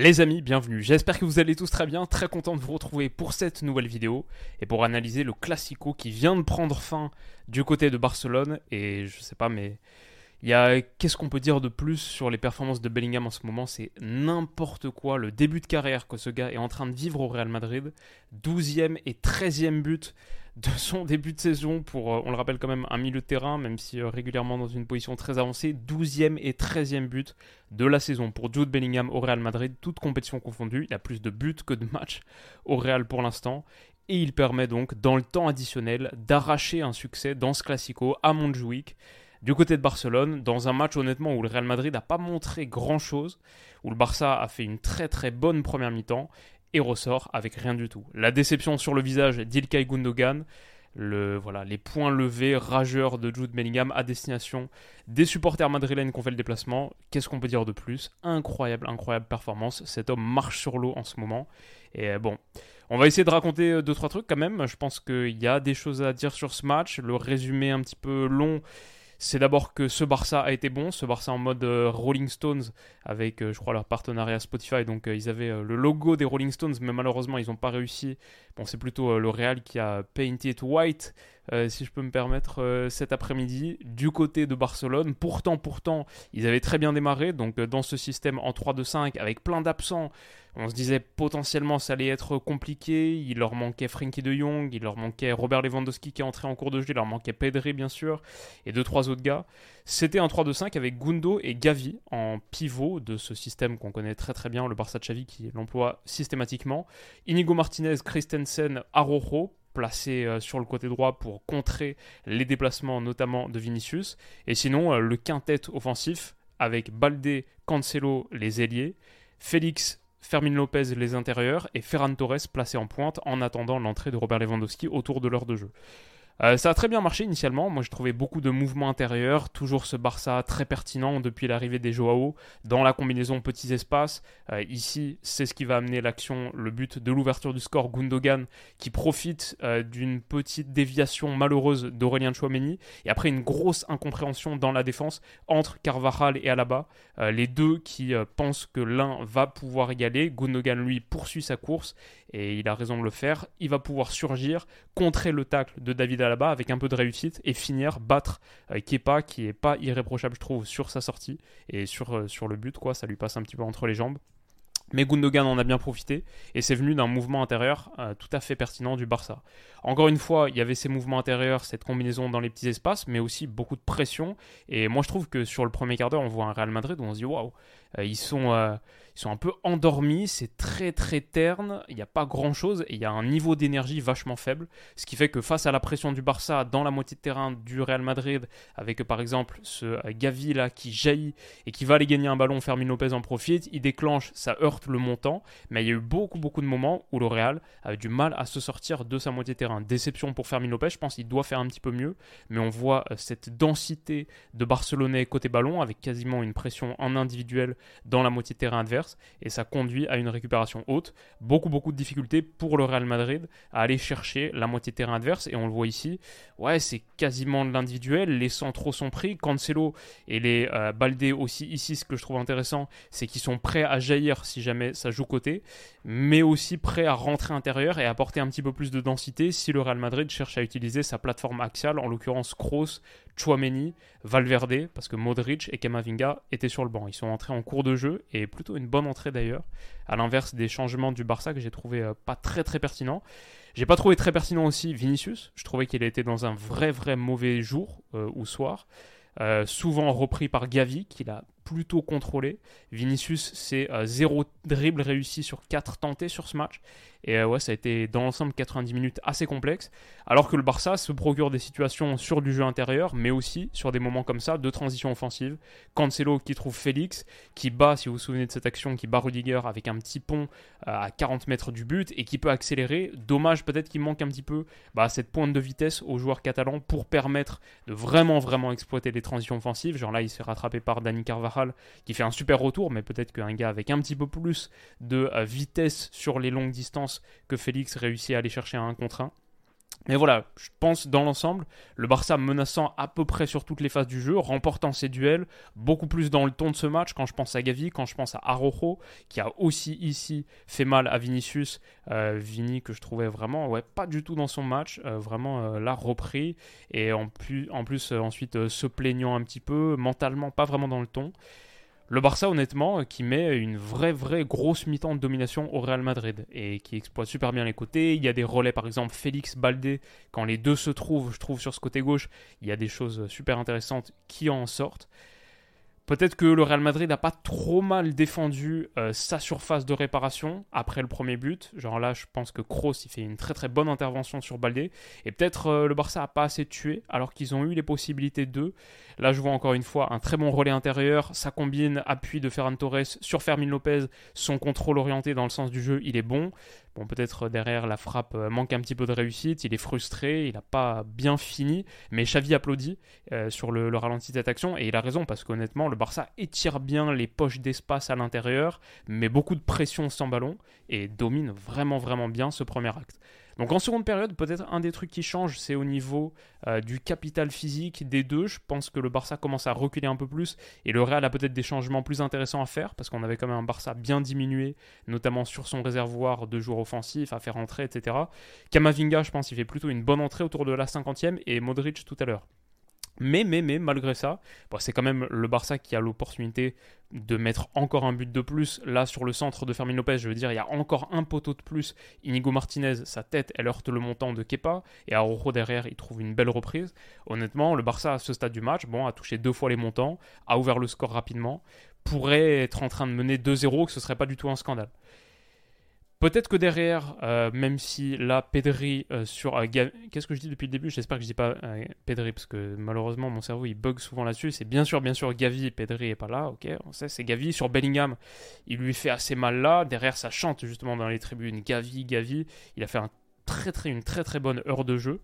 Les amis, bienvenue. J'espère que vous allez tous très bien. Très content de vous retrouver pour cette nouvelle vidéo et pour analyser le Classico qui vient de prendre fin du côté de Barcelone. Et je sais pas, mais il y a qu'est-ce qu'on peut dire de plus sur les performances de Bellingham en ce moment? C'est n'importe quoi. Le début de carrière que ce gars est en train de vivre au Real Madrid. 12e et 13e but de son début de saison pour, euh, on le rappelle quand même, un milieu de terrain, même si euh, régulièrement dans une position très avancée. 12e et 13e but de la saison pour Jude Bellingham au Real Madrid, toute compétition confondue. Il a plus de buts que de matchs au Real pour l'instant. Et il permet donc, dans le temps additionnel, d'arracher un succès dans ce Classico à Montjuic du côté de Barcelone, dans un match honnêtement où le Real Madrid n'a pas montré grand-chose, où le Barça a fait une très très bonne première mi-temps et ressort avec rien du tout. La déception sur le visage d'Ilkay Gundogan, le, voilà, les points levés rageurs de Jude Bellingham à destination des supporters madrilènes qui ont fait le déplacement. Qu'est-ce qu'on peut dire de plus? Incroyable, incroyable performance. Cet homme marche sur l'eau en ce moment. Et euh, bon, on va essayer de raconter deux trois trucs quand même. Je pense qu'il y a des choses à dire sur ce match. Le résumé un petit peu long c'est d'abord que ce Barça a été bon, ce Barça en mode euh, Rolling Stones avec, euh, je crois, leur partenariat Spotify. Donc euh, ils avaient le logo des Rolling Stones, mais malheureusement ils n'ont pas réussi. Bon, c'est plutôt le Real qui a painted white, si je peux me permettre, cet après-midi du côté de Barcelone. Pourtant, pourtant, ils avaient très bien démarré. Donc dans ce système en 3-2-5 avec plein d'absents. On se disait potentiellement ça allait être compliqué. Il leur manquait Frankie de Jong, il leur manquait Robert Lewandowski qui est entré en cours de jeu, il leur manquait Pedri bien sûr, et deux trois autres gars. C'était un 3-2-5 avec Gundo et Gavi en pivot de ce système qu'on connaît très très bien, le Barça de Xavi qui l'emploie systématiquement. Inigo Martinez, Christensen, Arojo placé euh, sur le côté droit pour contrer les déplacements notamment de Vinicius. Et sinon, euh, le quintet offensif avec Balde, Cancelo les ailiers, Félix Fermin Lopez les intérieurs et Ferran Torres placé en pointe en attendant l'entrée de Robert Lewandowski autour de l'heure de jeu. Euh, ça a très bien marché initialement. Moi, j'ai trouvé beaucoup de mouvements intérieurs. Toujours ce Barça très pertinent depuis l'arrivée des Joao dans la combinaison petits espaces. Euh, ici, c'est ce qui va amener l'action, le but de l'ouverture du score. Gundogan qui profite euh, d'une petite déviation malheureuse d'Aurélien Chouameni. Et après, une grosse incompréhension dans la défense entre Carvajal et Alaba. les deux qui pensent que l'un va pouvoir égaler. Gundogan, lui, poursuit sa course et il a raison de le faire. Il va pouvoir surgir, contrer le tacle de David Alaba avec un peu de réussite et finir, battre euh, Kepa qui est pas irréprochable, je trouve, sur sa sortie et sur, euh, sur le but, quoi. Ça lui passe un petit peu entre les jambes. Mais Gundogan en a bien profité et c'est venu d'un mouvement intérieur euh, tout à fait pertinent du Barça. Encore une fois, il y avait ces mouvements intérieurs, cette combinaison dans les petits espaces, mais aussi beaucoup de pression. Et moi, je trouve que sur le premier quart d'heure, on voit un Real Madrid où on se dit waouh, ils sont ils sont un peu endormis, c'est très très terne, il n'y a pas grand chose et il y a un niveau d'énergie vachement faible. Ce qui fait que face à la pression du Barça dans la moitié de terrain du Real Madrid, avec par exemple ce euh, Gavi là qui jaillit et qui va aller gagner un ballon, Fermin Lopez en profite, il déclenche, ça heurte le montant, mais il y a eu beaucoup beaucoup de moments où le Real avait du mal à se sortir de sa moitié de terrain. Déception pour Fermin Lopez, je pense qu'il doit faire un petit peu mieux, mais on voit euh, cette densité de Barcelonais côté ballon avec quasiment une pression en individuel dans la moitié de terrain adverse et ça conduit à une récupération haute. Beaucoup, beaucoup de difficultés pour le Real Madrid à aller chercher la moitié de terrain adverse et on le voit ici. Ouais, c'est quasiment de l'individuel. Les centraux sont pris. Cancelo et les euh, Baldé aussi ici, ce que je trouve intéressant, c'est qu'ils sont prêts à jaillir si jamais ça joue côté, mais aussi prêts à rentrer intérieur et apporter un petit peu plus de densité si le Real Madrid cherche à utiliser sa plateforme axiale, en l'occurrence Kroos, Chouameni, Valverde, parce que Modric et Kamavinga étaient sur le banc. Ils sont entrés en cours de jeu et plutôt une bonne entrée d'ailleurs, à l'inverse des changements du Barça que j'ai trouvé euh, pas très très pertinent. J'ai pas trouvé très pertinent aussi Vinicius. Je trouvais qu'il était dans un vrai vrai mauvais jour euh, ou soir. Euh, souvent repris par Gavi, qu'il a plutôt contrôlé. Vinicius, c'est 0 dribble réussi sur 4 tentés sur ce match. Et euh, ouais, ça a été dans l'ensemble 90 minutes assez complexe. Alors que le Barça se procure des situations sur du jeu intérieur, mais aussi sur des moments comme ça de transition offensive. Cancelo qui trouve Félix, qui bat, si vous vous souvenez de cette action, qui bat Rudiger avec un petit pont euh, à 40 mètres du but et qui peut accélérer. Dommage peut-être qu'il manque un petit peu bah, cette pointe de vitesse aux joueurs catalans pour permettre de vraiment, vraiment exploiter les transitions offensives. Genre là, il s'est rattrapé par Dani Carvajal qui fait un super retour, mais peut-être qu'un gars avec un petit peu plus de euh, vitesse sur les longues distances que Félix réussit à aller chercher un contre 1. Mais voilà, je pense dans l'ensemble, le Barça menaçant à peu près sur toutes les phases du jeu, remportant ses duels, beaucoup plus dans le ton de ce match quand je pense à Gavi, quand je pense à Arojo, qui a aussi ici fait mal à Vinicius. Euh, Vini que je trouvais vraiment pas du tout dans son match, euh, vraiment euh, là repris, et en plus, en plus ensuite se plaignant un petit peu, mentalement pas vraiment dans le ton. Le Barça, honnêtement, qui met une vraie, vraie grosse mi-temps de domination au Real Madrid et qui exploite super bien les côtés. Il y a des relais, par exemple, Félix Baldé, quand les deux se trouvent, je trouve, sur ce côté gauche, il y a des choses super intéressantes qui en sortent. Peut-être que le Real Madrid n'a pas trop mal défendu euh, sa surface de réparation après le premier but. Genre là, je pense que Kroos il fait une très très bonne intervention sur Baldé. Et peut-être euh, le Barça n'a pas assez tué alors qu'ils ont eu les possibilités d'eux. Là, je vois encore une fois un très bon relais intérieur. Ça combine appui de Ferran Torres sur Fermin Lopez. Son contrôle orienté dans le sens du jeu, il est bon. Bon, peut-être euh, derrière la frappe euh, manque un petit peu de réussite, il est frustré, il n'a pas bien fini, mais Xavi applaudit euh, sur le, ralenti de cette et il a raison parce qu'honnêtement, le Barça étire bien les poches d'espace à l'intérieur, met beaucoup de pression sans ballon et domine vraiment vraiment bien ce premier acte. Donc en seconde période, peut-être un des trucs qui change, c'est au niveau euh, du capital physique des deux. Je pense que le Barça commence à reculer un peu plus et le Real a peut-être des changements plus intéressants à faire parce qu'on avait quand même un Barça bien diminué, notamment sur son réservoir de joueurs offensifs à faire entrer, etc. Kamavinga, je pense, il fait plutôt une bonne entrée autour de la 50e et Modric tout à l'heure. Mais, mais, mais, malgré ça, c'est quand même le Barça qui a l'opportunité de mettre encore un but de plus. Là, sur le centre de Fermin Lopez, je veux dire, il y a encore un poteau de plus. Inigo Martinez, sa tête, elle heurte le montant de Kepa. Et Araujo derrière, il trouve une belle reprise. Honnêtement, le Barça, à ce stade du match, bon, a touché deux fois les montants, a ouvert le score rapidement, pourrait être en train de mener 2-0, que ce serait pas du tout un scandale. Peut-être que derrière, euh, même si là, Pedri euh, sur. Euh, qu'est-ce que je dis depuis le début? J'espère que je dis pas Pedri, parce que malheureusement, mon cerveau il bug souvent là-dessus. C'est bien sûr, bien sûr, Gavi, Pedri est pas là, ok, on sait, c'est Gavi. Sur Bellingham, il lui fait assez mal là. Derrière, ça chante justement dans les tribunes Gavi, Gavi. Il a fait un très, très, une très très bonne heure de jeu.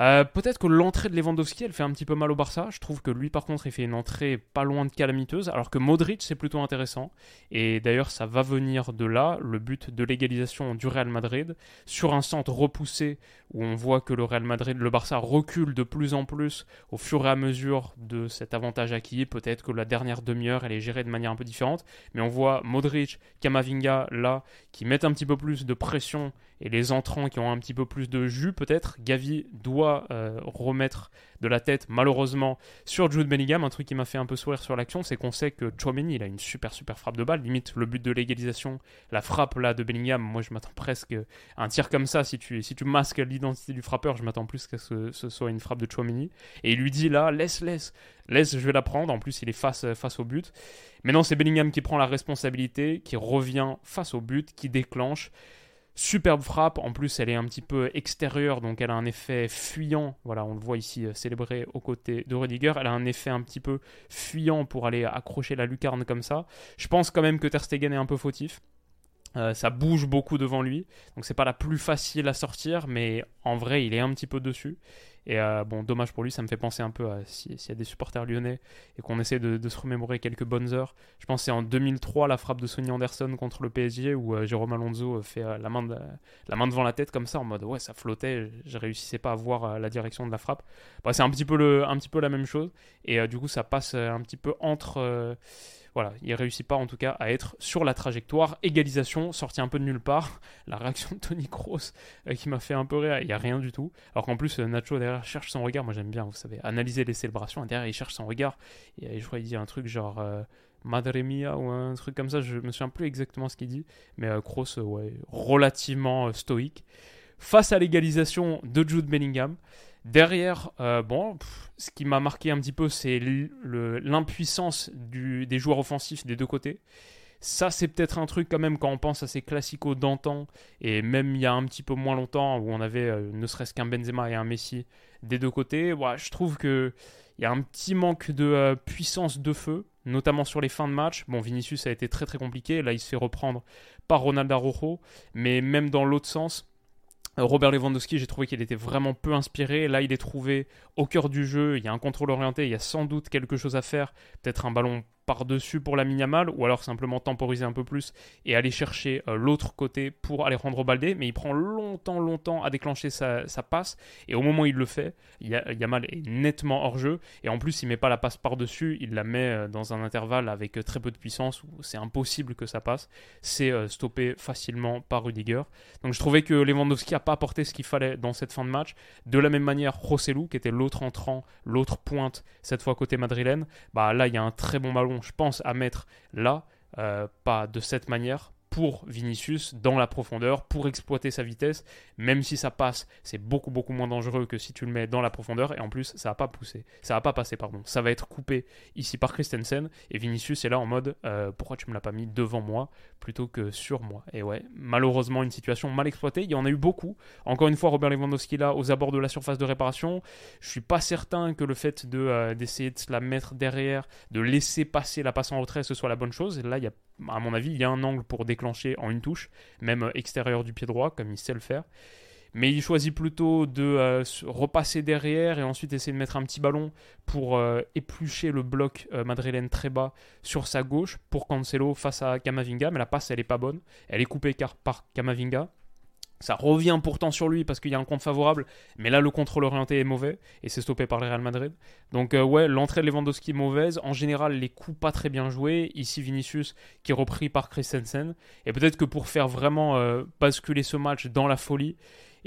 Euh, peut-être que l'entrée de Lewandowski, elle fait un petit peu mal au Barça. Je trouve que lui, par contre, il fait une entrée pas loin de calamiteuse, alors que Modric, c'est plutôt intéressant. Et d'ailleurs, ça va venir de là, le but de l'égalisation du Real Madrid, sur un centre repoussé, où on voit que le Real Madrid, le Barça recule de plus en plus au fur et à mesure de cet avantage acquis. Peut-être que la dernière demi-heure, elle est gérée de manière un peu différente. Mais on voit Modric, Kamavinga, là, qui mettent un petit peu plus de pression et les entrants qui ont un petit peu plus de jus peut-être. Gavi doit euh, remettre de la tête malheureusement sur Jude Bellingham. Un truc qui m'a fait un peu sourire sur l'action, c'est qu'on sait que Chouameni il a une super super frappe de balle, limite le but de l'égalisation, la frappe là de Bellingham. Moi je m'attends presque à un tir comme ça si tu si tu masques l'identité du frappeur, je m'attends plus qu'à ce que ce soit une frappe de Chouameni. Et il lui dit là laisse laisse laisse je vais la prendre. En plus il est face face au but. Mais non c'est Bellingham qui prend la responsabilité, qui revient face au but, qui déclenche. Superbe frappe, en plus elle est un petit peu extérieure, donc elle a un effet fuyant. Voilà, on le voit ici euh, célébré aux côtés de Rudiger. Elle a un effet un petit peu fuyant pour aller accrocher la lucarne comme ça. Je pense quand même que Ter Stegen est un peu fautif. Euh, ça bouge beaucoup devant lui, donc c'est pas la plus facile à sortir, mais en vrai il est un petit peu dessus. Et euh, bon, dommage pour lui, ça me fait penser un peu à s'il y a des supporters lyonnais et qu'on essaie de, se remémorer quelques bonnes heures. Je pense c'est en 2003 la frappe de Sonny Anderson contre le PSG où euh, Jérôme Alonso fait la, main devant la tête comme ça en mode ouais, ça flottait, je réussissais pas à voir la direction de la frappe. Bah, c'est un, un petit peu la même chose et du coup ça passe un petit peu entre voilà, il réussit pas en tout cas à être sur la trajectoire. Égalisation, sorti un peu de nulle part. La réaction de Tony Kroos euh, qui m'a fait un peu rire, il n'y a rien du tout. Alors qu'en plus, euh, Nacho derrière cherche son regard. Moi j'aime bien, vous savez, analyser les célébrations. Derrière, il cherche son regard. Et euh, je crois qu'il dit un truc genre. Madre mia ou un truc comme ça, je me souviens plus exactement ce qu'il dit, mais Kroos, ouais, relativement stoïque. Face à l'égalisation de Jude Bellingham, Derrière, bon, ce qui m'a marqué un petit peu, c'est l'impuissance des joueurs offensifs des deux côtés. Ça, c'est peut-être un truc quand même quand on pense à ces classicos d'antan, et même il y a un petit peu moins longtemps, où on avait euh, ne serait-ce qu'un Benzema et un Messi des deux côtés. je trouve qu'il y a un petit manque de euh, puissance de feu, notamment sur les fins de match. Bon, Vinicius a été très très compliqué, là il se fait reprendre par Ronaldo Araujo, mais même dans l'autre sens, Robert Lewandowski, j'ai trouvé qu'il était vraiment peu inspiré. Là, il est trouvé au cœur du jeu. Il y a un contrôle orienté. Il y a sans doute quelque chose à faire. Peut-être un ballon par-dessus pour la Miniamal, ou alors simplement temporiser un peu plus et aller chercher euh, l'autre côté pour aller rendre Baldé, mais il prend longtemps, longtemps à déclencher sa, passe, et au moment où il le fait, Yamal est nettement hors jeu, et en plus il met pas la passe par-dessus, il la met euh, dans un intervalle avec euh, très peu de puissance, où c'est impossible que ça passe, c'est stoppé facilement par Rudiger. Donc je trouvais que Lewandowski a pas apporté ce qu'il fallait dans cette fin de match, de la même manière Rossellou, qui était l'autre entrant, l'autre pointe, cette fois côté madrilène, bah là il y a un très bon ballon je pense, à mettre là, euh, pas de cette manière, pour Vinicius dans la profondeur, pour exploiter sa vitesse, même si ça passe, c'est beaucoup beaucoup moins dangereux que si tu le mets dans la profondeur, et en plus ça va pas pousser, ça va pas passer, pardon, ça va être coupé ici par Christensen, et Vinicius est là en mode, euh, pourquoi tu me l'as pas mis devant moi plutôt que sur moi? Et ouais, malheureusement une situation mal exploitée, il y en a eu beaucoup, encore une fois Robert Lewandowski là aux abords de la surface de réparation, je suis pas certain que le fait de euh, d'essayer de se la mettre derrière, de laisser passer la passe en retrait, ce soit la bonne chose, là il y a à mon avis, il y a un angle pour déclencher en une touche, même extérieur du pied droit, comme il sait le faire. Mais il choisit plutôt de euh, repasser derrière et ensuite essayer de mettre un petit ballon pour euh, éplucher le bloc euh, madrilène très bas sur sa gauche pour Cancelo face à Kamavinga. Mais la passe, elle est pas bonne. Elle est coupée par Kamavinga. Ça revient pourtant sur lui parce qu'il y a un compte favorable, mais là le contrôle orienté est mauvais et c'est stoppé par le Real Madrid. Donc euh, ouais, l'entrée de Lewandowski est mauvaise. En général, les coups pas très bien joués. Ici Vinicius qui est repris par Christensen. Et peut-être que pour faire vraiment euh, basculer ce match dans la folie,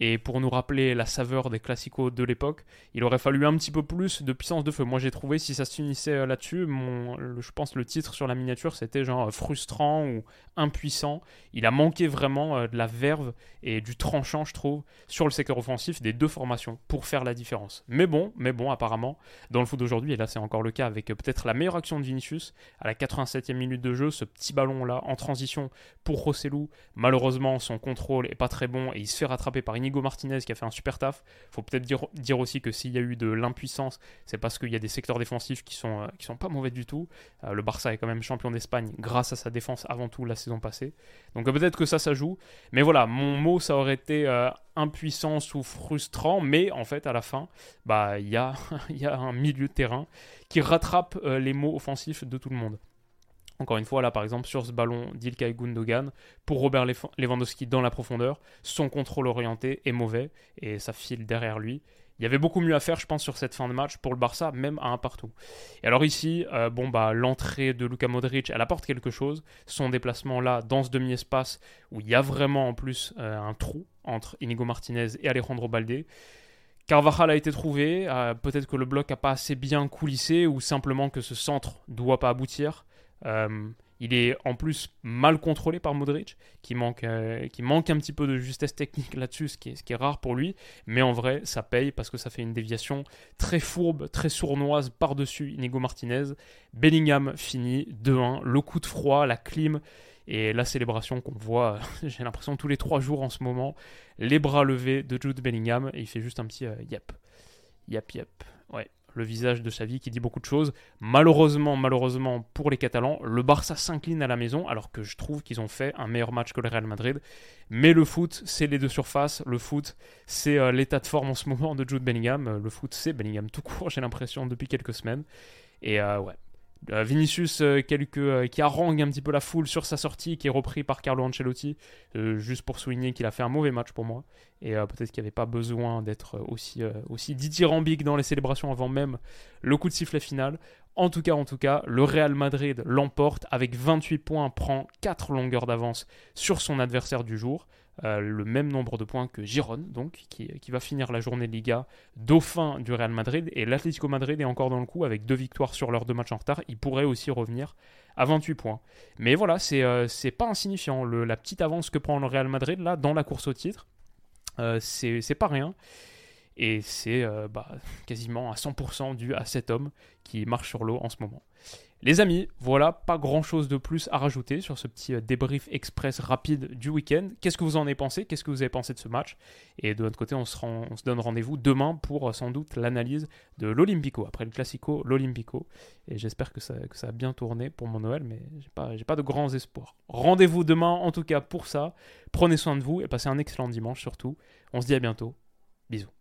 et pour nous rappeler la saveur des classicos de l'époque, il aurait fallu un petit peu plus de puissance de feu. Moi j'ai trouvé, si ça se finissait euh, là-dessus, je pense le titre sur la miniature c'était genre euh, frustrant ou impuissant. Il a manqué vraiment euh, de la verve et du tranchant, je trouve, sur le secteur offensif des deux formations pour faire la différence. Mais bon, mais bon, apparemment, dans le foot d'aujourd'hui, et là c'est encore le cas avec peut-être la meilleure action de Vinicius, à la 87e minute de jeu, ce petit ballon-là en transition pour Rossellou. Malheureusement, son contrôle est pas très bon et il se fait rattraper par Martinez qui a fait un super taf. Faut peut-être dire, dire, aussi que s'il y a eu de l'impuissance, c'est parce qu'il y a des secteurs défensifs qui sont, euh, qui sont pas mauvais du tout. Euh, le Barça est quand même champion d'Espagne grâce à sa défense avant tout la saison passée. Donc euh, peut-être que ça, ça joue. Mais voilà, mon mot, ça aurait été impuissance ou frustrant. Mais en fait, à la fin, bah, il y, a, y a un milieu de terrain qui rattrape les mots offensifs de tout le monde. Encore une fois, là par exemple, sur ce ballon d'Ilkay Gundogan, pour Robert Lewandowski dans la profondeur, son contrôle orienté est mauvais et ça file derrière lui. Il y avait beaucoup mieux à faire, je pense, sur cette fin de match pour le Barça, même à un partout. Et alors ici, euh, bah l'entrée de Luka Modric, elle apporte quelque chose. Son déplacement là, dans ce demi-espace, où il y a vraiment en plus euh, un trou entre Inigo Martinez et Alejandro Balde. Carvajal a été trouvé, euh, peut-être que le bloc n'a pas assez bien coulissé, ou simplement que ce centre doit pas aboutir. Euh, il est en plus mal contrôlé par Modric, qui manque, euh, qui manque un petit peu de justesse technique là-dessus, ce, qui est, rare pour lui. Mais en vrai, ça paye parce que ça fait une déviation très fourbe, très sournoise par-dessus Inigo Martinez. Bellingham finit 2-1. Le coup de froid, la clim et la célébration qu'on voit, j'ai l'impression, tous les trois jours en ce moment. Les bras levés de Jude Bellingham et il fait juste un petit euh, yep. Yep, yep. Ouais le visage de sa vie qui dit beaucoup de choses. Malheureusement, malheureusement pour les Catalans, le Barça s'incline à la maison alors que je trouve qu'ils ont fait un meilleur match que le Real Madrid. Mais le foot, c'est les deux surfaces. Le foot, c'est euh, l'état de forme en ce moment de Jude Bellingham. Le foot, c'est Bellingham tout court, j'ai l'impression, depuis quelques semaines. Et euh, ouais, euh, Vinicius euh, euh, qui harangue un petit peu la foule sur sa sortie, qui est repris par Carlo Ancelotti, juste pour souligner qu'il a fait un mauvais match pour moi. Et peut-être qu'il n'y avait pas besoin d'être aussi, aussi dithyrambique dans les célébrations avant même le coup de sifflet final. En tout cas, en tout cas, le Real Madrid l'emporte avec 28 points, prend 4 longueurs d'avance sur son adversaire du jour. Euh, le même nombre de points que Giron, donc, qui, va finir la journée de Liga dauphin du Real Madrid. Et l'Atlético Madrid est encore dans le coup avec deux victoires sur leurs deux matchs en retard. Il pourrait aussi revenir à 28 points. Mais voilà, c'est euh, pas insignifiant. la petite avance que prend le Real Madrid là dans la course au titre, euh, c'est pas rien. Et c'est euh, bah, quasiment à 100% dû à cet homme qui marche sur l'eau en ce moment. Les amis, voilà, pas grand chose de plus à rajouter sur ce petit euh, débrief express rapide du week-end. Qu'est-ce que vous en avez pensé? Qu'est-ce que vous avez pensé de ce match? Et de notre côté, on se, on se donne rendez-vous demain pour euh, sans doute l'analyse de l'Olympico, après le Classico, l'Olympico. Et j'espère que ça, a bien tourné pour mon Noël, mais j'ai pas de grands espoirs. Rendez-vous demain en tout cas pour ça. Prenez soin de vous et passez un excellent dimanche surtout. On se dit à bientôt. Bisous.